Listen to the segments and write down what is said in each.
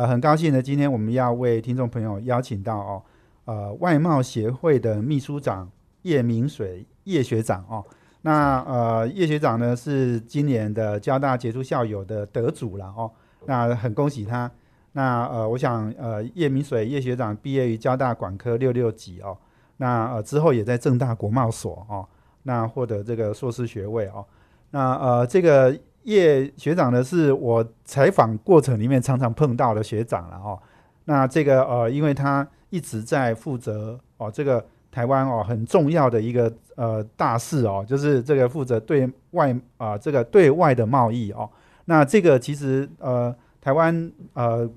呃，很高兴呢，今天我们要为听众朋友邀请到哦，呃，外贸协会的秘书长叶明水叶学长哦。那呃，叶学长呢是今年的交大杰出校友的得主了哦，那很恭喜他。那呃，我想呃，叶明水叶学长毕业于交大管科六六级哦，那呃之后也在正大国贸所哦，那获得这个硕士学位哦。那呃，这个叶学长呢是我采访过程里面常常碰到的学长了哦。那这个呃，因为他一直在负责哦这个。台湾哦，很重要的一个呃大事哦，就是这个负责对外啊这个对外的贸易哦。那这个其实呃台湾呃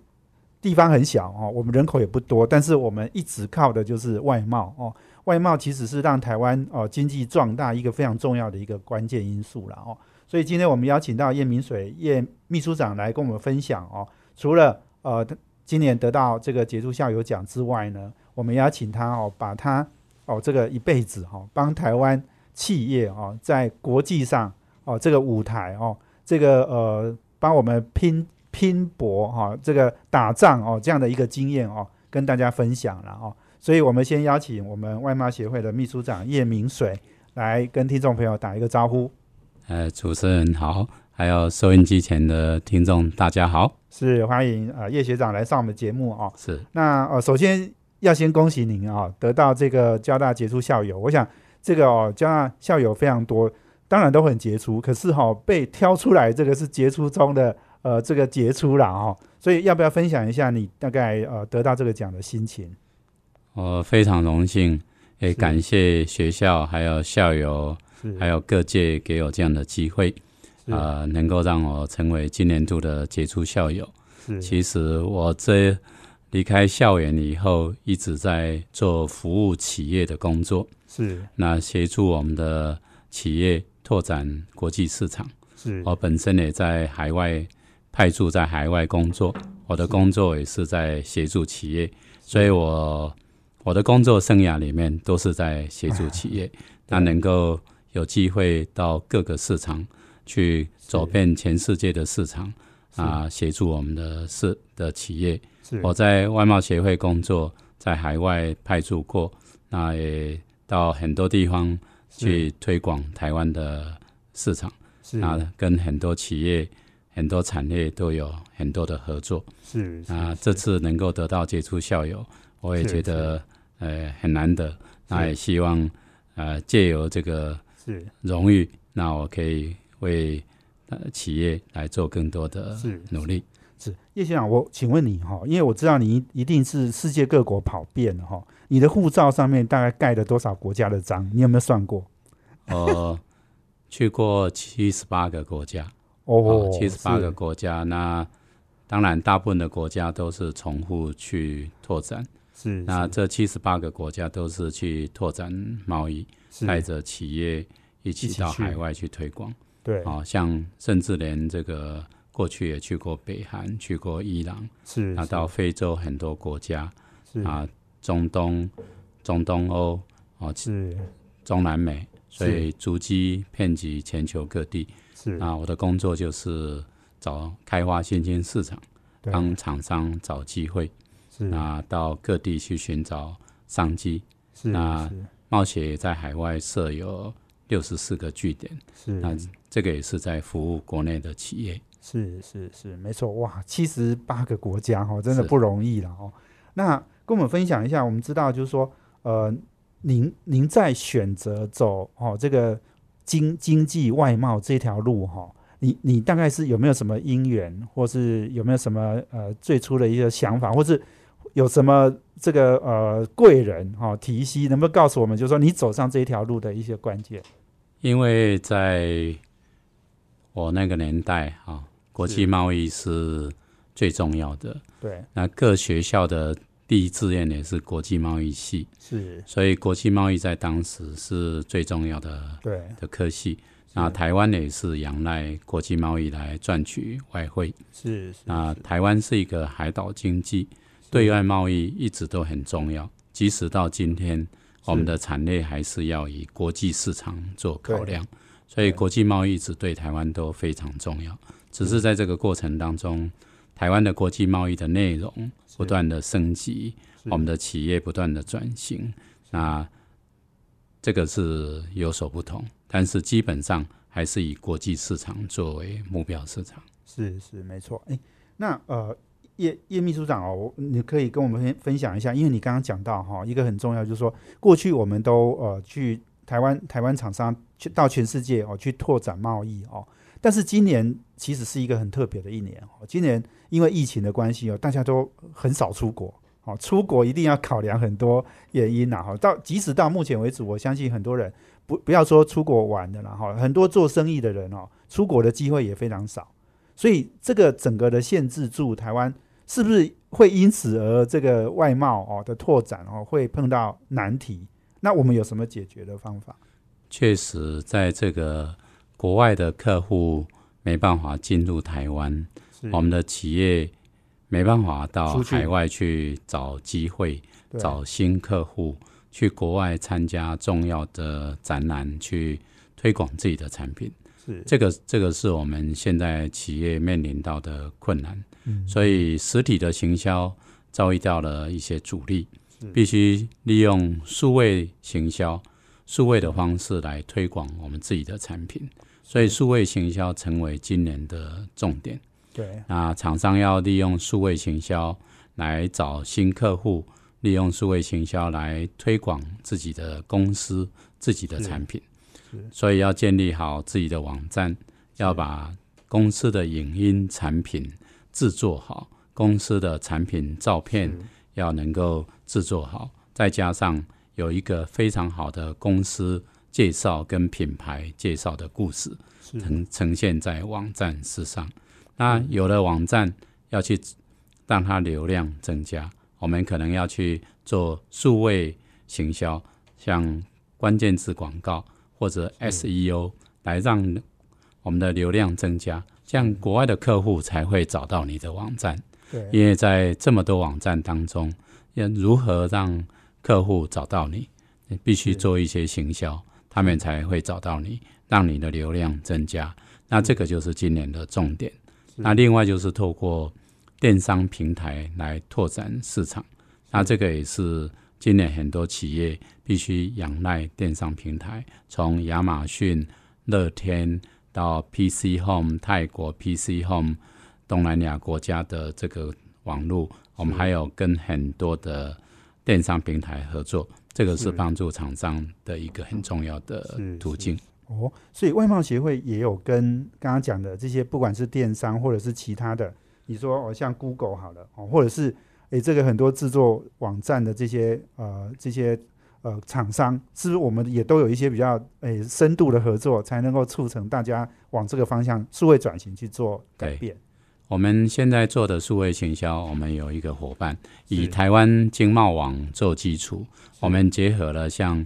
地方很小哦，我们人口也不多，但是我们一直靠的就是外贸哦。外贸其实是让台湾哦经济壮大一个非常重要的一个关键因素了哦。所以今天我们邀请到叶明水叶秘书长来跟我们分享哦。除了呃今年得到这个杰出校友奖之外呢，我们邀请他哦把他。哦，这个一辈子哈，帮台湾企业哦，在国际上哦，这个舞台哦，这个呃，帮我们拼拼搏哈，这个打仗哦，这样的一个经验哦，跟大家分享了哦。所以我们先邀请我们外贸协会的秘书长叶明水来跟听众朋友打一个招呼。呃，主持人好，还有收音机前的听众大家好，是欢迎啊叶学长来上我们节目哦。是，那呃，首先。要先恭喜您啊，得到这个交大杰出校友。我想这个哦，交大校友非常多，当然都很杰出。可是哈，被挑出来这个是杰出中的呃这个杰出了哦。所以要不要分享一下你大概呃得到这个奖的心情？我非常荣幸，也感谢学校还有校友，还有各界给我这样的机会，啊，能够让我成为今年度的杰出校友。其实我这。离开校园以后，一直在做服务企业的工作，是。那协助我们的企业拓展国际市场。是。我本身也在海外派驻在海外工作，我的工作也是在协助企业，所以我我的工作生涯里面都是在协助企业，那能够有机会到各个市场去走遍全世界的市场啊，协助我们的市的企业。我在外贸协会工作，在海外派驻过，那也到很多地方去推广台湾的市场，那跟很多企业、很多产业都有很多的合作。是啊，这次能够得到杰出校友，我也觉得呃很难得。那也希望呃借由这个荣誉，那我可以为呃企业来做更多的努力。是叶先生，我请问你哈，因为我知道你一定是世界各国跑遍了哈，你的护照上面大概盖了多少国家的章？你有没有算过？呃，去过七十八个国家哦，七十八个国家。那当然，大部分的国家都是重复去拓展。是，那这七十八个国家都是去拓展贸易，带着企业一起到海外去推广。对，啊，像甚至连这个。过去也去过北韩，去过伊朗，是啊，到非洲很多国家，是啊，中东、中东欧，哦，是中南美，所以足迹遍及全球各地。是啊，我的工作就是找开发新兴市场，帮厂商找机会，是啊，到各地去寻找商机。是那冒险在海外设有六十四个据点，是那这个也是在服务国内的企业。是是是，没错哇，七十八个国家哦，真的不容易了哦。那跟我们分享一下，我们知道就是说，呃，您您在选择走哦这个经经济外贸这条路哈，你你大概是有没有什么因缘，或是有没有什么呃最初的一个想法，或是有什么这个呃贵人哈提携，能不能告诉我们，就是说你走上这一条路的一些关键？因为在我那个年代啊。国际贸易是最重要的。对，那各学校的第一志愿也是国际贸易系，是，所以国际贸易在当时是最重要的对，的科系。那台湾也是仰赖国际贸易来赚取外汇。是是，那台湾是一个海岛经济，对外贸易一直都很重要。即使到今天，我们的产业还是要以国际市场做考量，所以国际贸易一直对台湾都非常重要。只是在这个过程当中，台湾的国际贸易的内容不断的升级，我们的企业不断的转型，那这个是有所不同。但是基本上还是以国际市场作为目标市场。是是没错。哎，那呃叶叶秘书长哦，你可以跟我们分分享一下，因为你刚刚讲到哈，一个很重要就是说，过去我们都呃去台湾台湾厂商去到全世界哦去拓展贸易哦，但是今年其实是一个很特别的一年哦，今年因为疫情的关系哦，大家都很少出国。哦，出国一定要考量很多原因呐。哈，到即使到目前为止，我相信很多人不不要说出国玩的了哈，很多做生意的人哦，出国的机会也非常少。所以这个整个的限制住台湾，是不是会因此而这个外贸哦的拓展哦会碰到难题？那我们有什么解决的方法？确实，在这个国外的客户没办法进入台湾，我们的企业。没办法到海外去找机会，找新客户，去国外参加重要的展览，去推广自己的产品。是这个，这个是我们现在企业面临到的困难。嗯，所以实体的行销遭遇到了一些阻力，必须利用数位行销、数位的方式来推广我们自己的产品。所以，数位行销成为今年的重点。对，那厂商要利用数位行销来找新客户，利用数位行销来推广自己的公司、自己的产品。所以要建立好自己的网站，要把公司的影音产品制作好，公司的产品照片要能够制作好，再加上有一个非常好的公司介绍跟品牌介绍的故事，呈呈现在网站之上。那有了网站要去让它流量增加，我们可能要去做数位行销，像关键字广告或者 SEO 来让我们的流量增加，这样国外的客户才会找到你的网站。对，因为在这么多网站当中，要如何让客户找到你，你必须做一些行销，他们才会找到你，让你的流量增加。那这个就是今年的重点。那另外就是透过电商平台来拓展市场，那这个也是今年很多企业必须仰赖电商平台，从亚马逊、乐天到 PC Home 泰国、PC Home 东南亚国家的这个网络，我们还有跟很多的电商平台合作，这个是帮助厂商的一个很重要的途径。哦，所以外贸协会也有跟刚刚讲的这些，不管是电商或者是其他的，你说哦，像 Google 好了哦，或者是诶这个很多制作网站的这些呃这些呃厂商，是不是我们也都有一些比较诶深度的合作，才能够促成大家往这个方向数位转型去做改变？我们现在做的数位行销，我们有一个伙伴以台湾经贸网做基础，我们结合了像。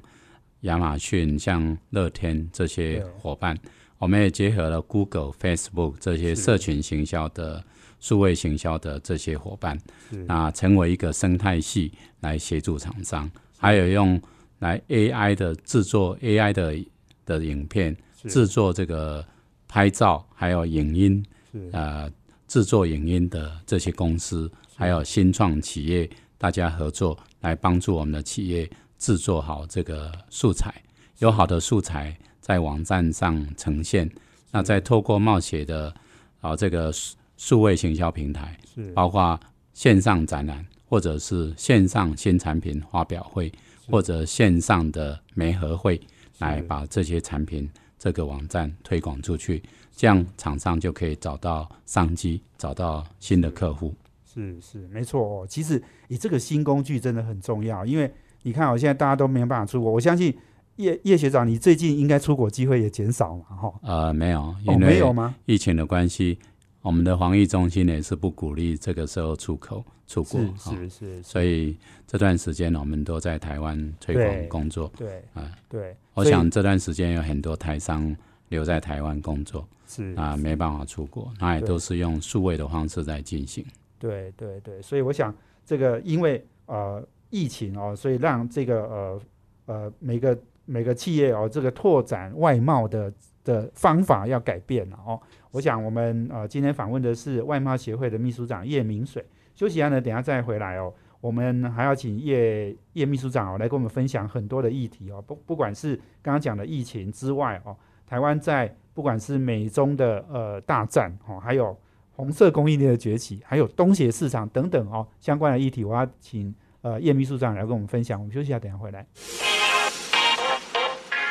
亚马逊、像乐天这些伙伴，我们也结合了 Google、Facebook 这些社群行销的数位行销的这些伙伴，那成为一个生态系来协助厂商，还有用来 AI 的制作 AI 的的影片，制作这个拍照，还有影音，呃，制作影音的这些公司，还有新创企业，大家合作来帮助我们的企业。制作好这个素材，有好的素材在网站上呈现，那再透过冒险的啊这个数位行销平台，是包括线上展览，或者是线上新产品发表会，或者线上的媒合会，来把这些产品这个网站推广出去，这样厂商就可以找到商机，找到新的客户。是是没错哦，其实你这个新工具真的很重要，因为。你看，我现在大家都没有办法出国，我相信叶叶学长，你最近应该出国机会也减少了，哈。呃，没有，哦，没有吗？疫情的关系，我们的防疫中心也是不鼓励这个时候出口出国，是哈。是是，所以这段时间我们都在台湾推广工作。对啊，对，我想这段时间有很多台商留在台湾工作是啊，没办法出国，那也都是用数位的方式在进行。对对对，所以我想这个因为呃疫情哦，所以让这个呃呃每个每个企业哦，这个拓展外贸的的方法要改变了哦。我想我们呃今天访问的是外贸协会的秘书长叶明水。休息一下呢，等下再回来哦。我们还要请叶叶秘书长哦来跟我们分享很多的议题哦，不不管是刚刚讲的疫情之外哦，台湾在不管是美中的呃大战哦，还有红色供应链的崛起，还有东协市场等等哦相关的议题，我要请呃叶秘书长来跟我们分享。我们休息一下，等下回来。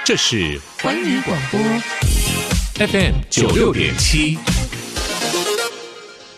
这是环宇广播 FM 九六点七。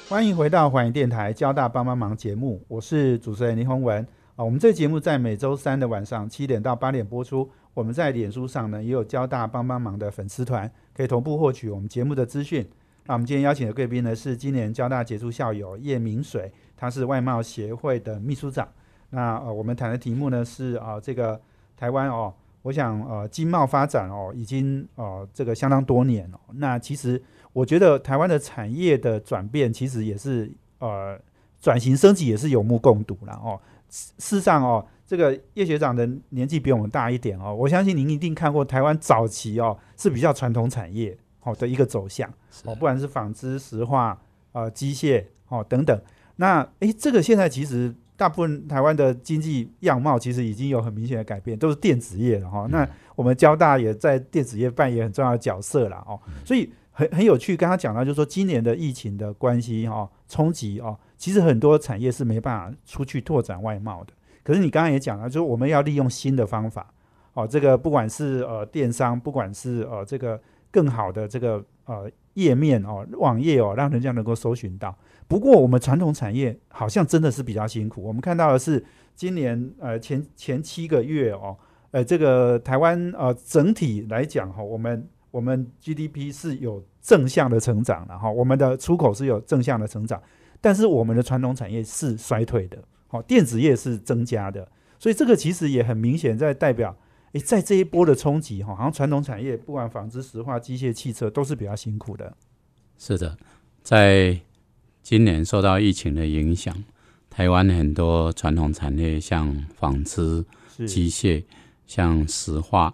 欢迎回到环宇电台交大帮帮忙节目，我是主持人林宏文啊。我们这节目在每周三的晚上七点到八点播出。我们在脸书上呢也有交大帮帮忙的粉丝团，可以同步获取我们节目的资讯。那我们今天邀请的贵宾呢是今年交大杰出校友叶明水，他是外贸协会的秘书长。那呃，我们谈的题目呢是啊、这个台湾哦，我想呃经贸发展哦已经呃这个相当多年哦。那其实我觉得台湾的产业的转变其实也是呃转型升级也是有目共睹了哦。事事实上哦，这个叶学长的年纪比我们大一点哦，我相信您一定看过台湾早期哦是比较传统产业哦的一个走向哦，不管是纺织、石化、呃机械哦等等。那诶，这个现在其实大部分台湾的经济样貌其实已经有很明显的改变，都是电子业了哈、那我们交大也在电子业扮演很重要的角色了哦，所以很很有趣。刚刚讲到，就是说今年的疫情的关系哈、冲击哦，其实很多产业是没办法出去拓展外贸的。可是你刚刚也讲了，就是我们要利用新的方法哦，这个不管是呃电商，不管是呃这个更好的这个呃页面哦，网页哦，让人家能够搜寻到。不过我们传统产业好像真的是比较辛苦。我们看到的是今年呃前前七个月哦，呃这个台湾呃整体来讲哈、我们我们 GDP 是有正向的成长的哈、我们的出口是有正向的成长，但是我们的传统产业是衰退的，好、电子业是增加的，所以这个其实也很明显在代表。诶，在这一波的冲击哈，好像传统产业不管纺织、石化、机械、汽车都是比较辛苦的。是的，在今年受到疫情的影响，台湾很多传统产业，像纺织、是机械、像石化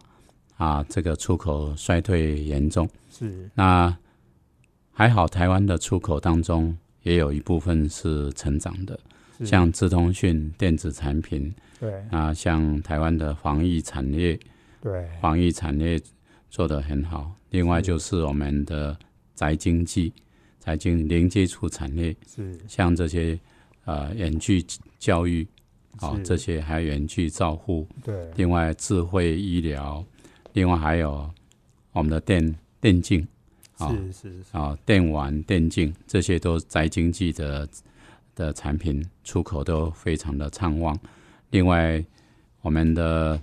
啊，这个出口衰退严重。是那还好，台湾的出口当中也有一部分是成长的，像资通讯、电子产品对。啊，像台湾的防疫产业，对。防疫产业做得很好。另外就是我们的宅经济、宅经零接触产业，是。像这些呃远距教育啊、是。这些还有远距照护，对。另外智慧医疗，另外还有我们的电电竞啊是是是。啊电玩电竞，这些都宅经济的的产品出口都非常的畅旺。另外，我们的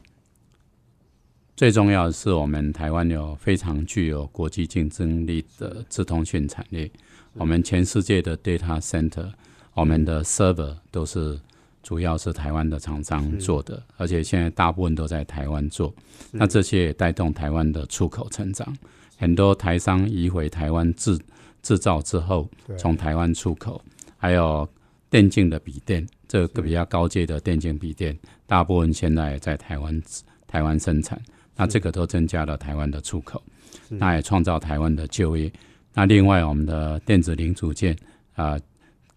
最重要的是，我们台湾有非常具有国际竞争力的自通讯产业。我们全世界的 data center，我们的 server 都是主要是台湾的厂商做的，而且现在大部分都在台湾做。那这些也带动台湾的出口成长。很多台商移回台湾制制造之后，从台湾出口，还有电竞的笔电，这个比较高阶的电竞笔电，大部分现在在台湾台湾生产，那这个都增加了台湾的出口，那也创造台湾的就业。那另外，我们的电子零组件啊、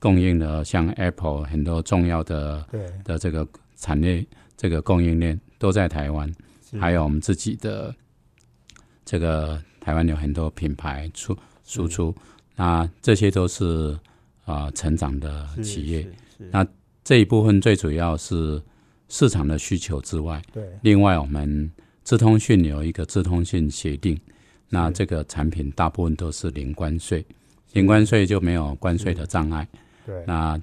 供应了像 Apple 很多重要的对。的这个产业，这个供应链都在台湾，是。还有我们自己的这个台湾有很多品牌出输出，那这些都是啊、成长的企业。那这一部分最主要是市场的需求之外，对另外我们智通讯有一个智通讯协定，那这个产品大部分都是零关税，零关税就没有关税的障碍。对那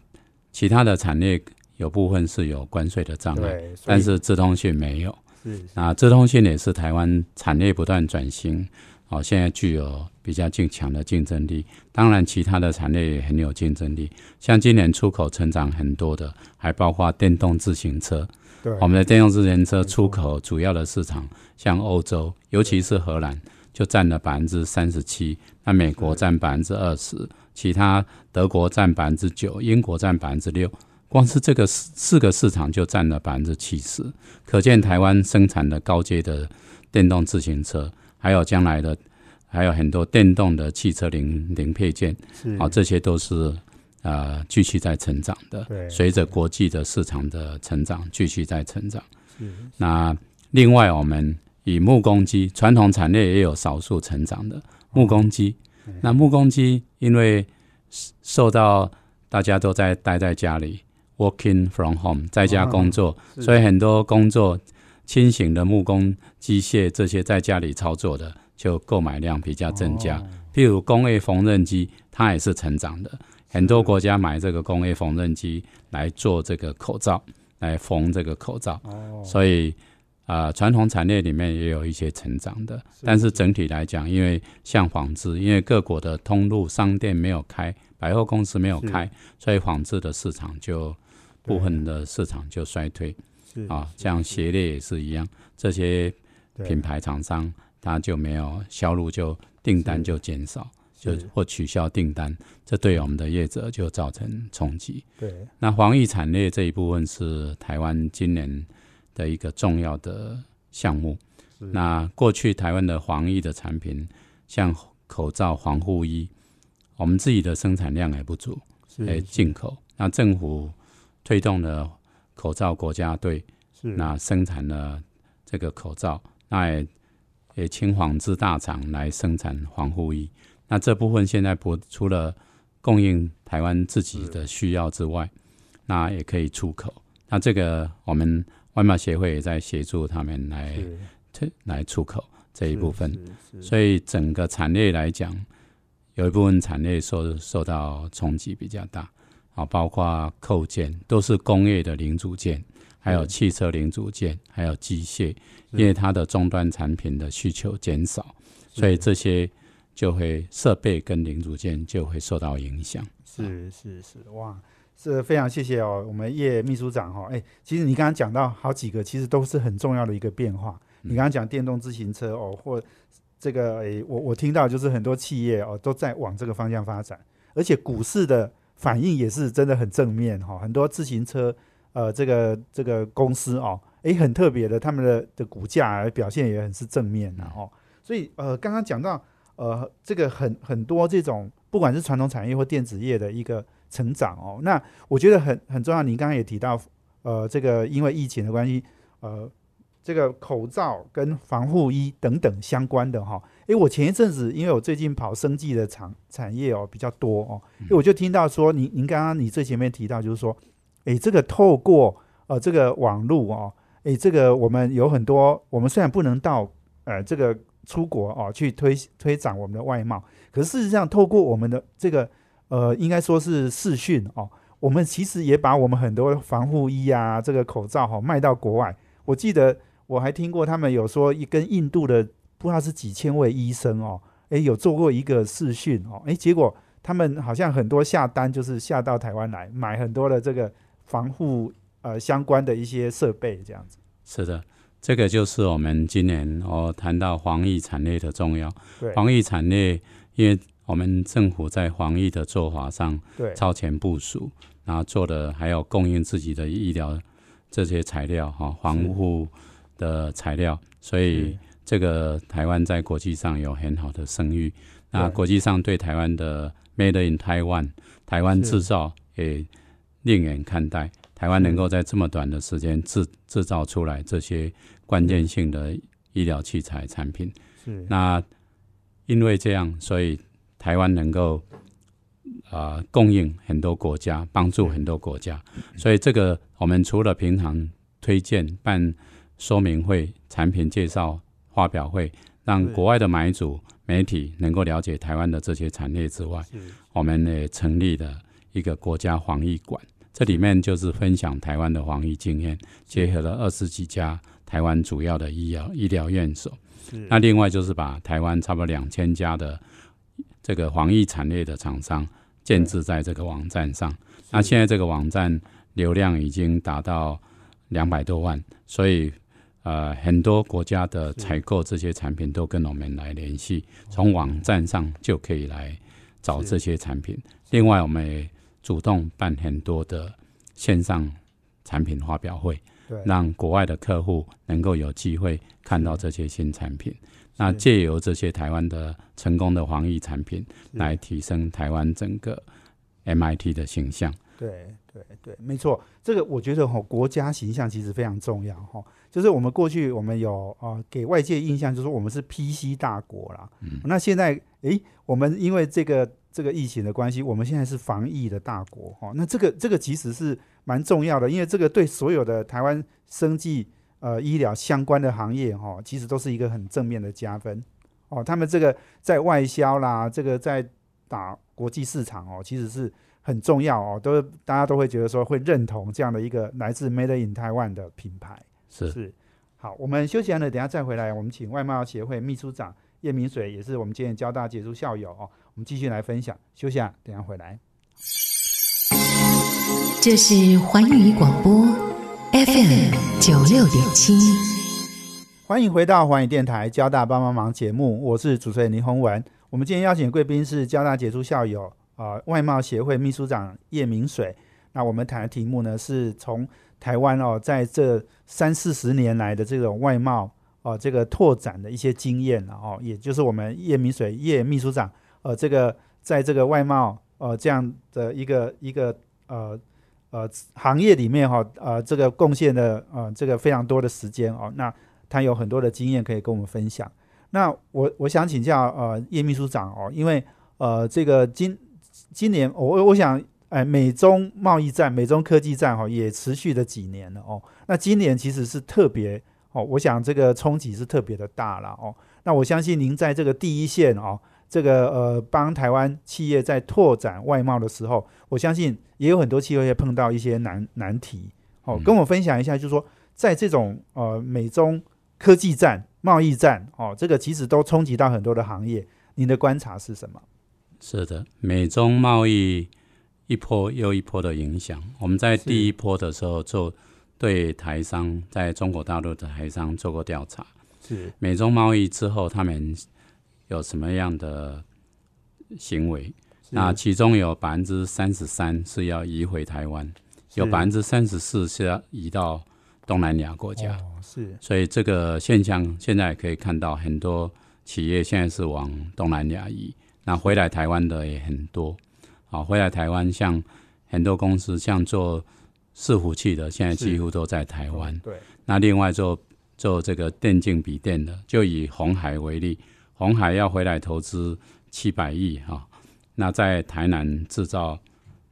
其他的产业有部分是有关税的障碍，对，但是智通讯没有。是那智通讯也是台湾产业不断转型，哦，现在具有比较竞强的竞争力。当然，其他的产业也很有竞争力。像今年出口成长很多的，还包括电动自行车。对，我们的电动自行车出口主要的市场，像欧洲，尤其是荷兰，就占了百分之三十七。那美国占百分之二十，其他德国占百分之九，英国占百分之六。光是这个四四个市场就占了百分之七十，可见台湾生产的高阶的电动自行车，还有将来的还有很多电动的汽车零零配件，啊，这些都是呃继续在成长的。随着国际的市场的成长，继续在成长。那另外，我们以木工机传统产业也有少数成长的木工机。那木工机因为受到大家都在待在家里。Working from home，在家工作，所以很多工作轻型的木工机械这些在家里操作的，就购买量比较增加。譬如工业缝纫机，它也是成长的。很多国家买这个工业缝纫机来做这个口罩，来缝这个口罩。哦所以啊，传统产业里面也有一些成长的。但是整体来讲，因为像纺织，因为各国的通路商店没有开，百货公司没有开，所以纺织的市场就。部分的市场就衰退，啊，像鞋类也是一样，这些品牌厂商他就没有销路，就订单就减少，就或取消订单，这对我们的业者就造成冲击。对，那防疫产业这一部分是台湾今年的一个重要的项目。那过去台湾的防疫的产品，像口罩、防护衣，我们自己的生产量还不足，哎，进口。那政府推动了口罩国家队，那生产了这个口罩，那也也请纺织大厂来生产防护衣。那这部分现在不除了供应台湾自己的需要之外，那也可以出口。那这个我们外贸协会也在协助他们来推来出口这一部分。所以整个产业来讲，有一部分产业受受到冲击比较大。啊，包括扣件都是工业的零组件，还有汽车零组件，还有机械，因为它的终端产品的需求减少，所以这些就会设备跟零组件就会受到影响。是是是，哇，是非常谢谢哦，我们叶秘书长哈，哎，其实你刚刚讲到好几个，其实都是很重要的一个变化。你刚刚讲电动自行车哦，或这个诶，我我听到就是很多企业哦都在往这个方向发展，而且股市的。反应也是真的很正面哈，很多自行车呃这个这个公司哦，诶很特别的，他们的的股价表现也很是正面的哦。所以呃刚刚讲到呃这个很很多这种不管是传统产业或电子业的一个成长哦，那我觉得很很重要。您刚刚也提到呃这个因为疫情的关系呃。这个口罩跟防护衣等等相关的哈，诶，我前一阵子因为我最近跑生计的产产业哦比较多哦，我就听到说，您您刚刚你最前面提到就是说，诶，这个透过呃这个网络哦，诶，这个我们有很多，我们虽然不能到呃这个出国哦去推推展我们的外贸，可事实上透过我们的这个呃应该说是视讯哦，我们其实也把我们很多防护衣啊这个口罩哈卖到国外，我记得。我还听过他们有说，一跟印度的不知道是几千位医生哦，诶，有做过一个视讯哦，诶，结果他们好像很多下单就是下到台湾来买很多的这个防护呃相关的一些设备这样子。是的，这个就是我们今年哦谈到防疫产业的重要。对，防疫产业，因为我们政府在防疫的做法上对超前部署，然后做的还有供应自己的医疗这些材料哈防护。的材料，所以这个台湾在国际上有很好的声誉。那国际上对台湾的 Made in Taiwan，台湾制造也另眼看待。台湾能够在这么短的时间制制造出来这些关键性的医疗器材产品，是那因为这样，所以台湾能够啊供应很多国家，帮助很多国家。所以这个我们除了平常推荐办。说明会、产品介绍、发表会，让国外的买主、媒体能够了解台湾的这些产业之外，我们也成立了一个国家防疫馆。这里面就是分享台湾的防疫经验，结合了二十几家台湾主要的医疗医疗院所。那另外就是把台湾差不多两千家的这个防疫产业的厂商建置在这个网站上。那现在这个网站流量已经达到两百多万，所以呃，很多国家的采购这些产品都跟我们来联系，从网站上就可以来找这些产品。另外，我们也主动办很多的线上产品发表会，让国外的客户能够有机会看到这些新产品。那借由这些台湾的成功的防疫产品，来提升台湾整个 MIT 的形象。对对对，没错。这个我觉得哈，国家形象其实非常重要哈。就是我们过去我们有啊，给外界印象就是我们是 PC 大国啦。嗯。那现在诶，我们因为这个这个疫情的关系，我们现在是防疫的大国哈。那这个这个其实是蛮重要的，因为这个对所有的台湾生计。呃，医疗相关的行业哈，其实都是一个很正面的加分哦。他们这个在外销啦，这个在打国际市场哦，其实是很重要哦。都大家都会觉得说会认同这样的一个来自 Made in Taiwan 的品牌。是是，好，我们休息完了，等下再回来，我们请外贸协会秘书长叶明水，也是我们今天交大杰出校友哦，我们继续来分享。休息啊，等下回来。这是环宇广播。FM 九六点七，欢迎回到环宇电台交大帮帮忙节目，我是主持人林宏文。我们今天邀请的贵宾是交大杰出校友啊，外贸协会秘书长叶明水。那我们谈的题目呢，是从台湾哦，在这三四十年来的这种外贸哦，这个拓展的一些经验哦，也就是我们叶明水叶秘书长呃，这个在这个外贸呃这样的一个一个呃。呃，行业里面哈，呃，这个贡献的呃，这个非常多的时间哦，那他有很多的经验可以跟我们分享。那我我想请教呃叶秘书长哦，因为呃这个今今年我我想哎美中贸易战、美中科技战哈也持续了几年了哦，那今年其实是特别哦，我想这个冲击是特别的大了哦。那我相信您在这个第一线哦。这个呃，帮台湾企业在拓展外贸的时候，我相信也有很多企业会碰到一些难难题。哦，跟我分享一下，就是说，在这种呃美中科技战、贸易战，哦，这个其实都冲击到很多的行业。您的观察是什么？是的，美中贸易一波又一波的影响。我们在第一波的时候，就对台商在中国大陆的台商做过调查。是美中贸易之后，他们。有什么样的行为？那其中有百分之三十三是要移回台湾，有百分之三十四是要移到东南亚国家。是，所以这个现象现在可以看到，很多企业现在是往东南亚移。那回来台湾的也很多。啊，回来台湾像很多公司，像做伺服器的，现在几乎都在台湾。对。那另外做做这个电竞笔电的，就以红海为例。红海要回来投资七百亿哈，那在台南制造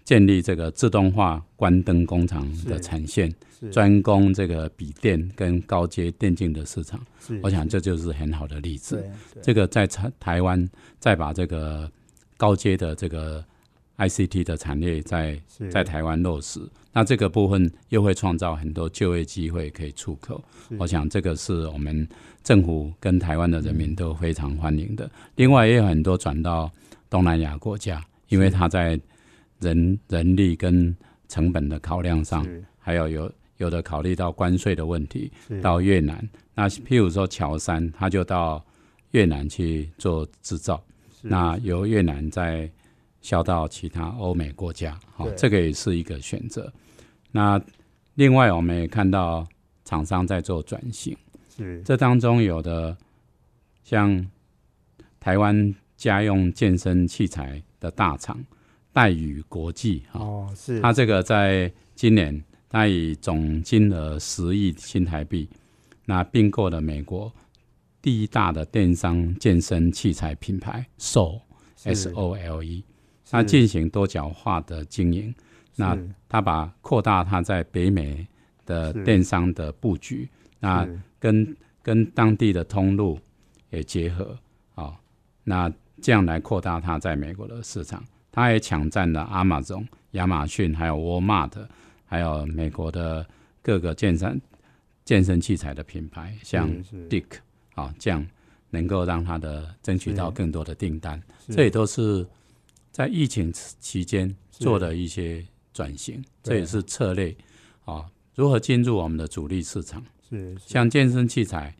建立这个自动化关灯工厂的产线，专攻这个笔电跟高阶电竞的市场。我想这就是很好的例子。这个在台台湾再把这个高阶的这个 ICT 的产业在在台湾落实，那这个部分又会创造很多就业机会可以出口。我想这个是我们。政府跟台湾的人民都非常欢迎的。另外，也有很多转到东南亚国家，因为他在人人力跟成本的考量上，还有有有的考虑到关税的问题，到越南。那譬如说乔山，他就到越南去做制造，那由越南再销到其他欧美国家。好，这个也是一个选择。那另外，我们也看到厂商在做转型。是这当中有的像台湾家用健身器材的大厂戴宇国际哦，是它这个在今年它以总金额十亿新台币，那并购了美国第一大的电商健身器材品牌 Sole S O L E，它进行多角化的经营，那他把扩大他在北美的电商的布局，那。跟跟当地的通路也结合，啊，那这样来扩大他在美国的市场。他也抢占了阿玛总、亚马逊，还有沃尔玛的，还有美国的各个健身健身器材的品牌，像 Dick 啊，这样能够让他的争取到更多的订单，这也都是在疫情期间做的一些转型，这也是策略啊，如何进入我们的主力市场。是是像健身器材，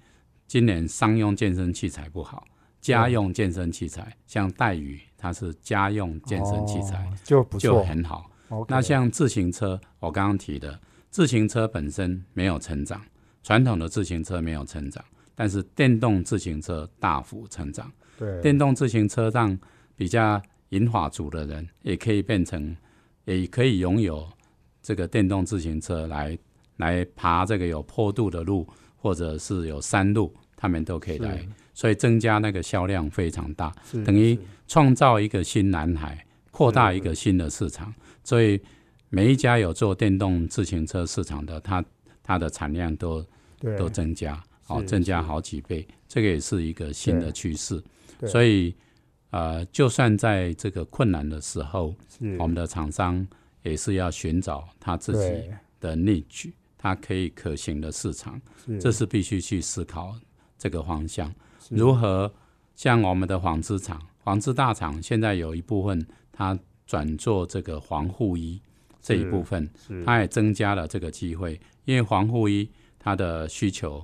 今年商用健身器材不好，家用健身器材，像带鱼它是家用健身器材、哦就不就。很好。那像自行车，我刚刚提的，自行车本身没有成长，传统的自行车没有成长，但是电动自行车大幅成长。对电动自行车让比较银发族的人也可以变成，也可以拥有这个电动自行车来来爬这个有坡度的路，或者是有山路，他们都可以来，所以增加那个销量非常大，等于是创造一个新蓝海，扩大一个新的市场。所以每一家有做电动自行车市场的，它它的产量都都增加，哦，增加好几倍，这个也是一个新的对趋势。所以，呃，就算在这个困难的时候，我们的厂商也是要寻找他自己的 niche，他可以可行的市场，是。这是必须去思考这个方向。如何像我们的纺织厂、纺织大厂，现在有一部分它转做这个防护衣这一部分，是。它也增加了这个机会，因为防护衣它的需求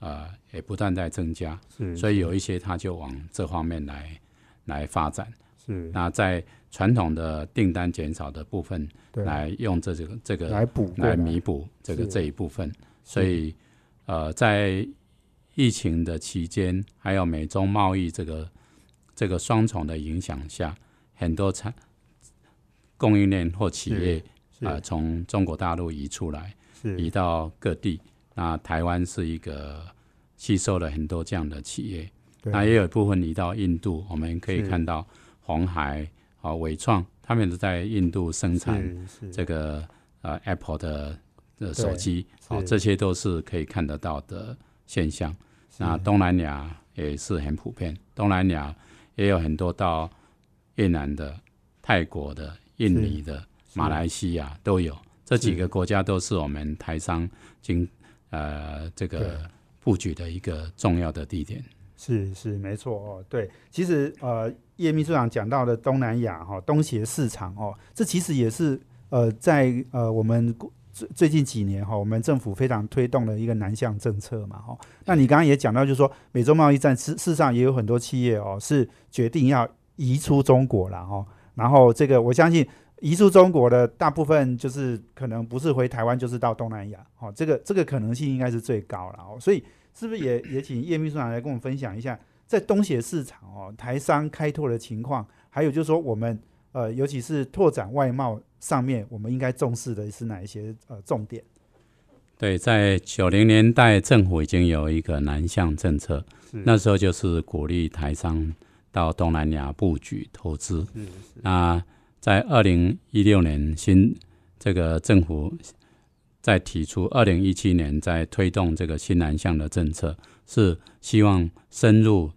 呃也不断在增加，所以有一些它就往这方面来来发展。是。那在传统的订单减少的部分，对。来用这这个这个来补来弥补这个这一部分。所以呃，在疫情的期间，还有美中贸易这个这个双重的影响下，很多产供应链或企业啊、从中国大陆移出来，移到各地。那台湾是一个吸收了很多这样的企业，对那也有一部分移到印度。我们可以看到红海啊、伟创，他们都在印度生产是是。这个呃 Apple 的的手机，哦，这些都是可以看得到的现象。那东南亚也是很普遍，东南亚也有很多到越南的、泰国的、印尼的、马来西亚都有，这几个国家都是我们台商经呃这个布局的一个重要的地点。是是没错哦，对，其实呃，叶秘书长讲到的东南亚哈、东协市场哦，这其实也是呃在呃我们最最近几年哈、我们政府非常推动的一个南向政策嘛哈、那你刚刚也讲到，就是说美洲贸易战事事实上也有很多企业哦是决定要移出中国了哈、然后这个我相信。移出中国的大部分就是可能不是回台湾，就是到东南亚，哦，这个这个可能性应该是最高了哦，所以是不是也也请叶秘书长来跟我们分享一下，在东协市场哦，台商开拓的情况，还有就是说我们呃，尤其是拓展外贸上面，我们应该重视的是哪一些呃重点？对，在九零年代，政府已经有一个南向政策，那时候就是鼓励台商到东南亚布局投资。那在二零一六年新这个政府在提出，二零一七年在推动这个新南向的政策，是希望深入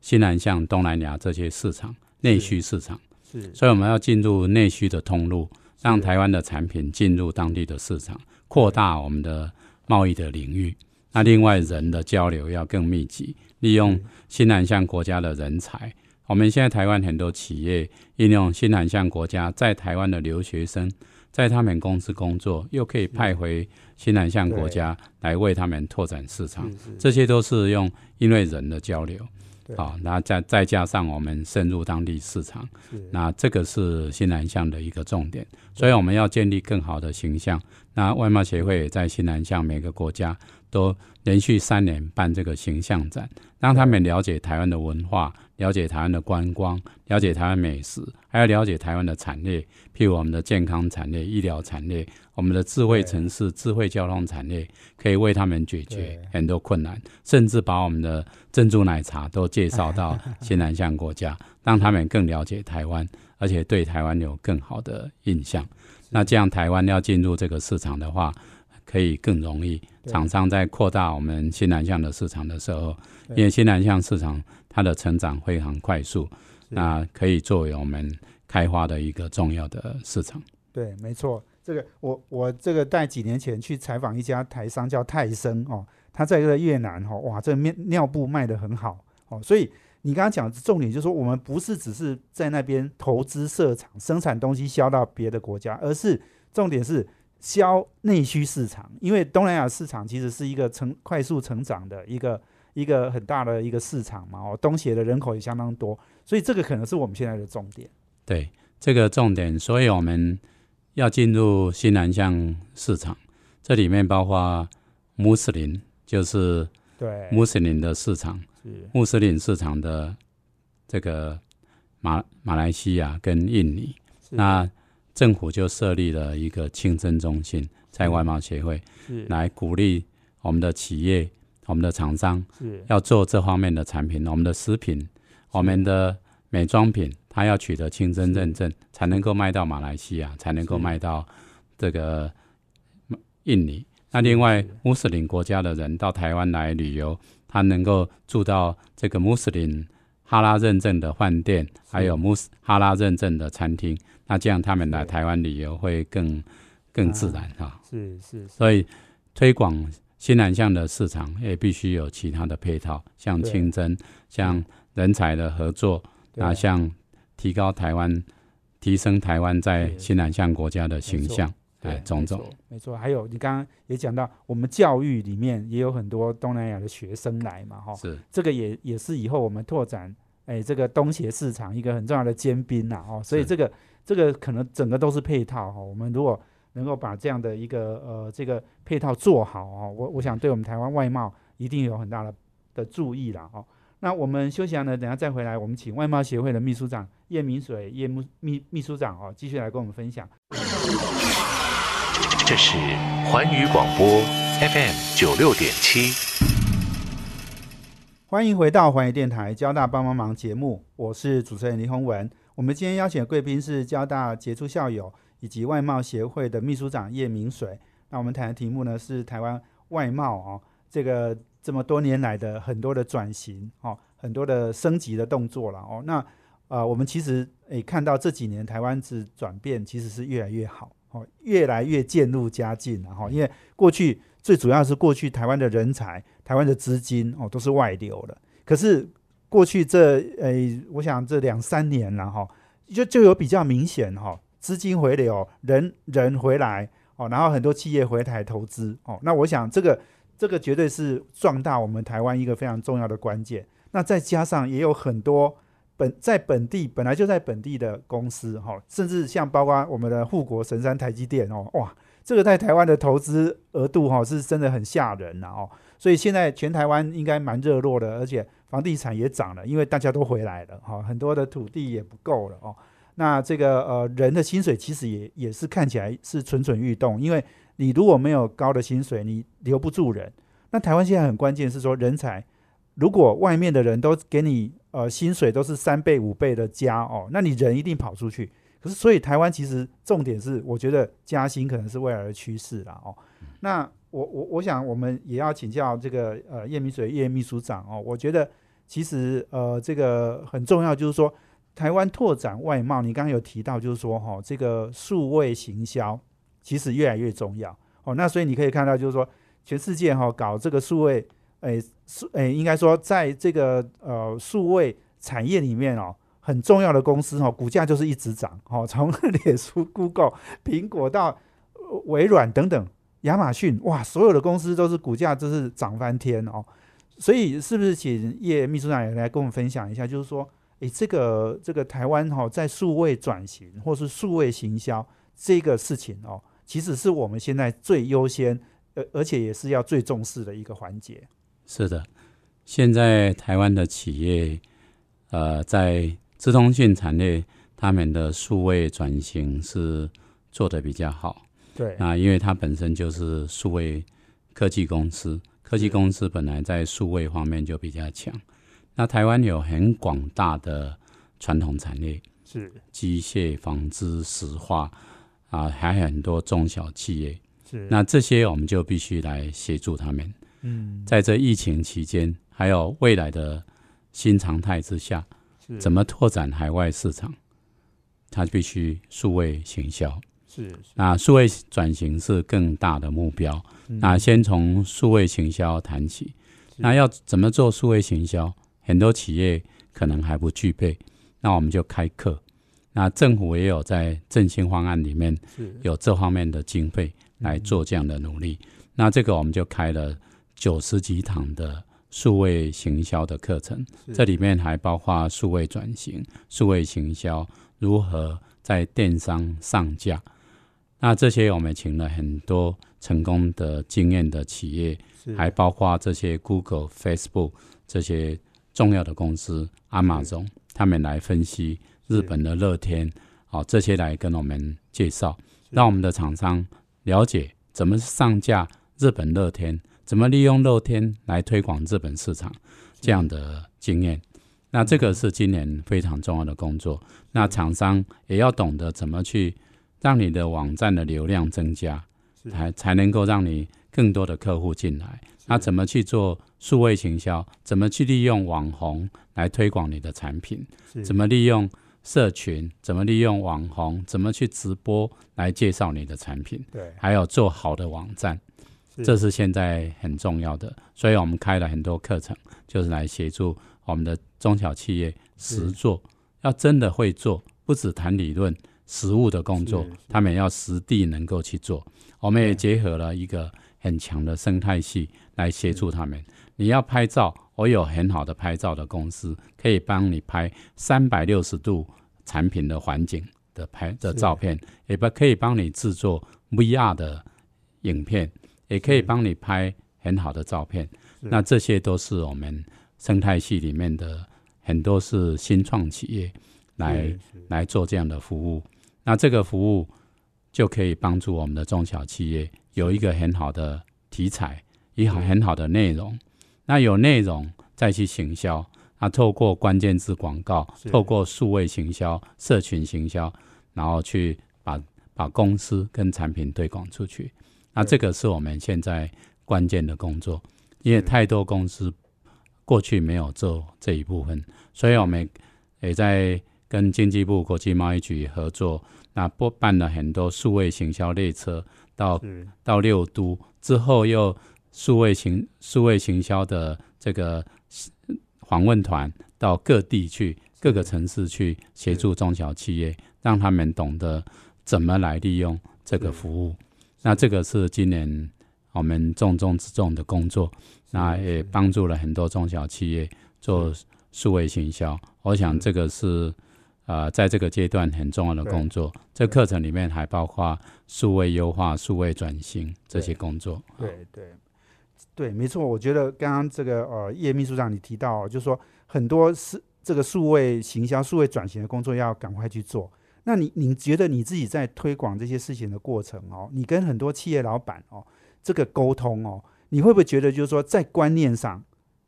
新南向东南亚这些市场内需市场，是所以我们要进入内需的通路，让台湾的产品进入当地的市场，扩大我们的贸易的领域。那另外人的交流要更密集，利用新南向国家的人才。我们现在台湾很多企业应用新南向国家在台湾的留学生，在他们公司工作，又可以派回新南向国家来为他们拓展市场。这些都是用因为人的交流对，啊，那再再加上我们深入当地市场，那这个是新南向的一个重点，所以我们要建立更好的形象。那外贸协会也在新南向每个国家都连续三年办这个形象展，让他们了解台湾的文化，了解台湾的观光，了解台湾美食，还要了解台湾的产业，譬如我们的健康产业、医疗产业，我们的智慧城市、智慧交通产业，可以为他们解决很多困难，甚至把我们的珍珠奶茶都介绍到新南向国家，让他们更了解台湾，而且对台湾有更好的印象。那这样台湾要进入这个市场的话，可以更容易。厂商在扩大我们新南向的市场的时候，因为新南向市场它的成长非常快速，那可以作为我们开发的一个重要的市场。对，没错。这个我我这个在几年前去采访一家台商叫泰森哦，他在这个越南哦，哇，这面尿布卖得很好哦，所以你刚刚讲的重点就是说，我们不是只是在那边投资设厂生产东西销到别的国家，而是重点是销内需市场，因为东南亚市场其实是一个成快速成长的一个一个很大的一个市场嘛，哦，东协的人口也相当多，所以这个可能是我们现在的重点。对这个重点，所以我们要进入新南向市场，这里面包括穆斯林，就是对，穆斯林的市场，是。穆斯林市场的这个马马来西亚跟印尼，是。那政府就设立了一个清真中心，在外贸协会是。来鼓励我们的企业、我们的厂商要做这方面的产品，我们的食品、我们的美妆品，它要取得清真认证，才能够卖到马来西亚，才能够是卖到这个印尼。那另外是，穆斯林国家的人到台湾来旅游，他能够住到这个穆斯林哈拉认证的饭店，还有穆斯哈拉认证的餐厅，那这样他们来台湾旅游会更更自然哈、是是是。所以推广新南向的市场也必须有其他的配套，像对清真，像人才的合作，对。那像提高台湾、提升台湾在新南向国家的形象，对哎，种种没错。还有你刚刚也讲到，我们教育里面也有很多东南亚的学生来嘛，哈，是这个也也是以后我们拓展哎这个东协市场一个很重要的尖兵呐，哦，所以这个这个可能整个都是配套哈。我们如果能够把这样的一个呃这个配套做好哦，我我想对我们台湾外贸一定有很大的的注意啦哦。那我们休息完呢，等下再回来，我们请外贸协会的秘书长叶明水叶秘秘秘书长哦，继续来跟我们分享。这是环宇广播 FM 九六点七。欢迎回到环宇电台交大帮帮忙节目，我是主持人林宏文。我们今天邀请的贵宾是交大杰出校友以及外贸协会的秘书长叶明水。那我们谈的题目呢是台湾外贸哦，这个这么多年来的很多的转型哦，很多的升级的动作了哦。那呃，我们其实诶看到这几年台湾是转变其实是越来越好哦，越来越渐入佳境了哈。因为过去最主要是过去台湾的人才、台湾的资金哦都是外流的，可是过去这诶，我想这两三年了哈，就就有比较明显哈，资金回流，人人回来哦，然后很多企业回台投资哦，那我想这个这个绝对是壮大我们台湾一个非常重要的关键。那再加上也有很多本在本地本来就在本地的公司哈，甚至像包括我们的护国神山台积电哦，哇，这个在台湾的投资额度哈是真的很吓人呐哦，所以现在全台湾应该蛮热络的，而且房地产也涨了，因为大家都回来了哈，很多的土地也不够了哦。那这个呃人的薪水其实也也是看起来是蠢蠢欲动，因为你如果没有高的薪水，你留不住人。那台湾现在很关键是说人才，如果外面的人都给你呃薪水都是三倍五倍的加哦，那你人一定跑出去。可是所以台湾其实重点是，我觉得加薪可能是未来的趋势啦哦。那我我我想我们也要请教这个呃叶明水叶秘书长哦，我觉得其实呃这个很重要，就是说台湾拓展外贸，你刚刚有提到就是说哈、这个数位行销其实越来越重要哦。那所以你可以看到就是说全世界哈、搞这个数位，诶数诶应该说在这个呃数位产业里面哦。很重要的公司哦、股价就是一直涨哦，从脸书、Google、苹果到微软等等，亚马逊哇，所有的公司都是股价就是涨翻天哦。所以是不是请叶秘书长也来跟我们分享一下，就是说，诶，这个这个台湾哈、在数位转型或是数位行销这个事情哦，其实是我们现在最优先，而而且也是要最重视的一个环节。是的，现在台湾的企业，呃，在资通讯产业，他们的数位转型是做的比较好。对，那因为它本身就是数位科技公司，科技公司本来在数位方面就比较强。那台湾有很广大的传统产业，是机械、纺织、石化啊，还有很多中小企业。是，那这些我们就必须来协助他们。嗯，在这疫情期间，还有未来的新常态之下，怎么拓展海外市场？它必须数位行销。是是那数位转型是更大的目标。嗯那先从数位行销谈起。那要怎么做数位行销？很多企业可能还不具备，那我们就开课。那政府也有在振兴方案里面有这方面的经费来做这样的努力。那这个我们就开了九十几堂的数位行销的课程，这里面还包括数位转型、数位行销如何在电商上架。那这些我们请了很多成功的经验的企业，还包括这些 Google、Facebook 这些重要的公司，Amazon 他们来分析日本的乐天，哦，这些来跟我们介绍，让我们的厂商了解怎么上架日本乐天，怎么利用露天来推广日本市场这样的经验。那这个是今年非常重要的工作。那厂商也要懂得怎么去让你的网站的流量增加，才才能够让你更多的客户进来。那怎么去做数位行销？怎么去利用网红来推广你的产品？怎么利用社群？怎么利用网红？怎么去直播来介绍你的产品？对，还有做好的网站，这是现在很重要的。所以我们开了很多课程，就是来协助我们的中小企业实做，要真的会做，不只谈理论，实务的工作他们要实地能够去做。我们也结合了一个很强的生态系来协助他们。你要拍照，我有很好的拍照的公司，可以帮你拍三百六十度产品的环境的拍的照片，也不可以帮你制作 VR 的影片，也可以帮你拍很好的照片。那这些都是我们生态系里面的很多是新创企业来来做这样的服务。那这个服务就可以帮助我们的中小企业有一个很好的题材，一好很好的内容。那有内容再去行销，那透过关键字广告，透过数位行销、社群行销，然后去把把公司跟产品推广出去。那这个是我们现在关键的工作，因为太多公司过去没有做这一部分，所以我们也在跟经济部国际贸易局合作，那拨办了很多数位行销列车到到六都之后，又数位行数位行销的这个访问团到各地去，各个城市去协助中小企业，让他们懂得怎么来利用这个服务。那这个是今年我们重中之重的工作，那也帮助了很多中小企业做数位行销。我想这个是呃，在这个阶段很重要的工作。这课程里面还包括数位优化、数位转型这些工作。对对对，没错。我觉得刚刚这个呃，叶秘书长你提到哦，就是说很多是这个数位行销、数位转型的工作要赶快去做。那你你觉得你自己在推广这些事情的过程哦，你跟很多企业老板哦这个沟通哦，你会不会觉得就是说在观念上，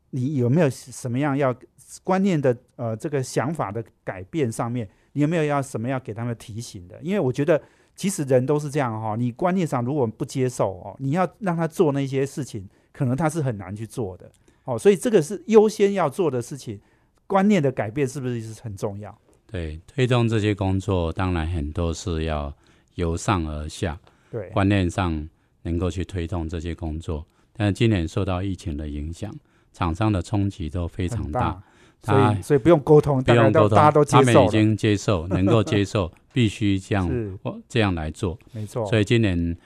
你有没有什么样要观念的呃这个想法的改变上面，你有没有要什么要给他们提醒的？因为我觉得其实人都是这样哈、你观念上如果不接受哦，你要让他做那些事情，可能他是很难去做的哦，所以这个是优先要做的事情，观念的改变是不是是很重要？对，推动这些工作，当然很多是要由上而下，对，观念上能够去推动这些工作。但是今年受到疫情的影响，厂商的冲击都非常很大，所他以所以不用沟通，不用沟通，大家都接他们，已经接受，能够接受，必须这样这样来做。没错，所以今年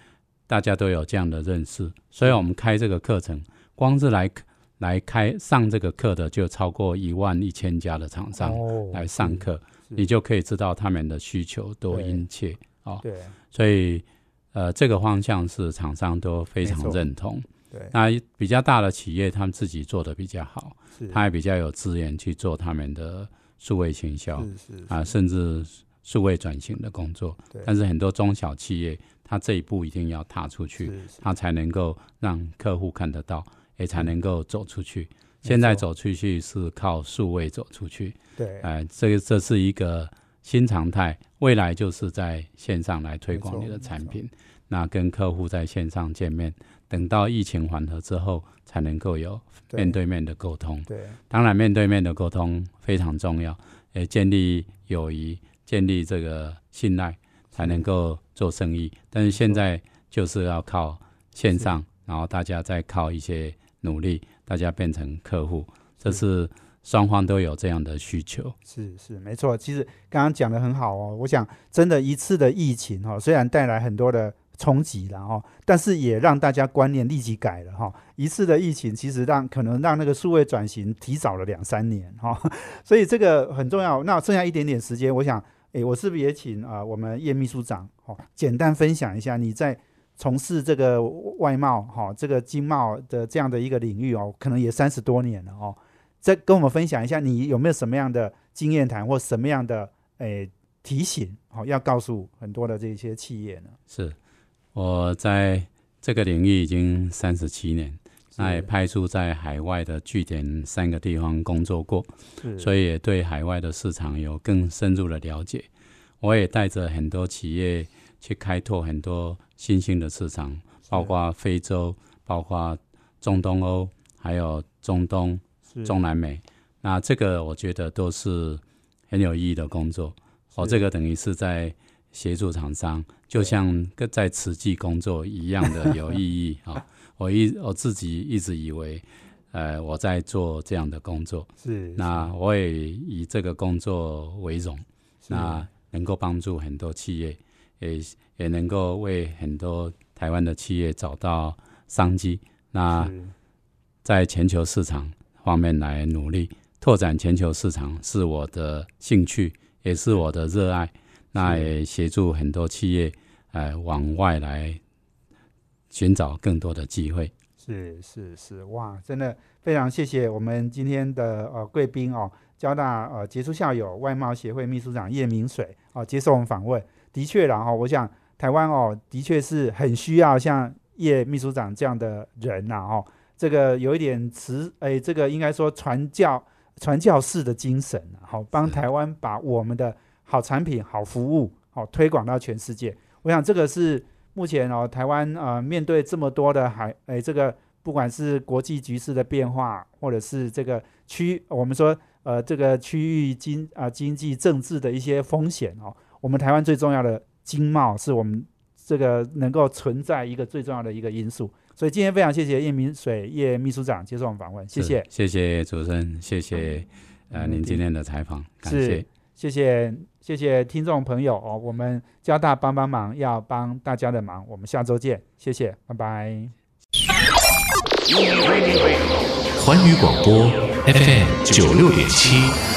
大家都有这样的认识，所以我们开这个课程，光是来来开上这个课的就超过一万一千家的厂商哦来上课，是你就可以知道他们的需求多殷切啊。对。所以呃，这个方向是厂商都非常认同。对，那比较大的企业，他们自己做的比较好，是。他也比较有资源去做他们的数位行销是是啊，甚至数位转型的工作。对。但是很多中小企业，他这一步一定要踏出去，他才能够让客户看得到，也才能够走出去。现在走出去是靠数位走出去，对。哎、这个这是一个新常态，未来就是在线上来推广你的产品，那跟客户在线上见面，等到疫情缓和之后，才能够有面对。面的沟通。对。当然，面对面的沟通非常重要，也建立友谊，建立这个信赖，才能够做生意。但是现在就是要靠线上，然后大家再靠一些努力，大家变成客户，这是双方都有这样的需求。是是没错，其实刚刚讲的很好哦。我想，真的一次的疫情哈，虽然带来很多的冲击了哈，但是也让大家观念立即改了哈。一次的疫情其实让可能让那个数位转型提早了两三年哈，所以这个很重要。那剩下一点点时间，我想，诶，我是不是也请啊我们叶秘书长哦，简单分享一下你在从事这个外贸哈，这个经贸的这样的一个领域哦，可能也三十多年了哦。再跟我们分享一下，你有没有什么样的经验谈，或什么样的诶提醒，好要告诉很多的这些企业呢？是我在这个领域已经三十七年，那也派驻在海外的据点三个地方工作过，所以也对海外的市场有更深入的了解。我也带着很多企业去开拓很多新兴的市场，包括非洲，包括中东欧，还有中东。中南美，那这个我觉得都是很有意义的工作。我这个等于是在协助厂商，就像跟在慈济工作一样的有意义啊！我一我自己一直以为，呃，我在做这样的工作，是那我也以这个工作为荣，那能够帮助很多企业，也也能够为很多台湾的企业找到商机。那在全球市场。方面来努力拓展全球市场是我的兴趣，也是我的热爱。那也协助很多企业，呃，往外来寻找更多的机会。是是是，哇，真的非常谢谢我们今天的呃贵宾哦，交大呃杰出校友外贸协会秘书长叶明水哦，接受我们访问。的确然后我想台湾哦，的确是很需要像叶秘书长这样的人呐哦。这个有一点慈，哎，这个应该说传教、传教士的精神好，帮台湾把我们的好产品、好服务，好推广到全世界。我想这个是目前哦，台湾呃面对这么多的海，哎，这个不管是国际局势的变化，或者是这个区，我们说呃这个区域经啊经济政治的一些风险哦，我们台湾最重要的经贸是我们这个能够存在一个最重要的一个因素。所以今天非常谢谢叶明水叶秘书长接受我们访问，谢谢，谢谢主持人，谢谢呃您今天的采访，感谢，谢谢谢谢听众朋友哦，我们交大帮帮忙要帮大家的忙，我们下周见，谢谢，拜拜。环宇广播 FM 九六点七。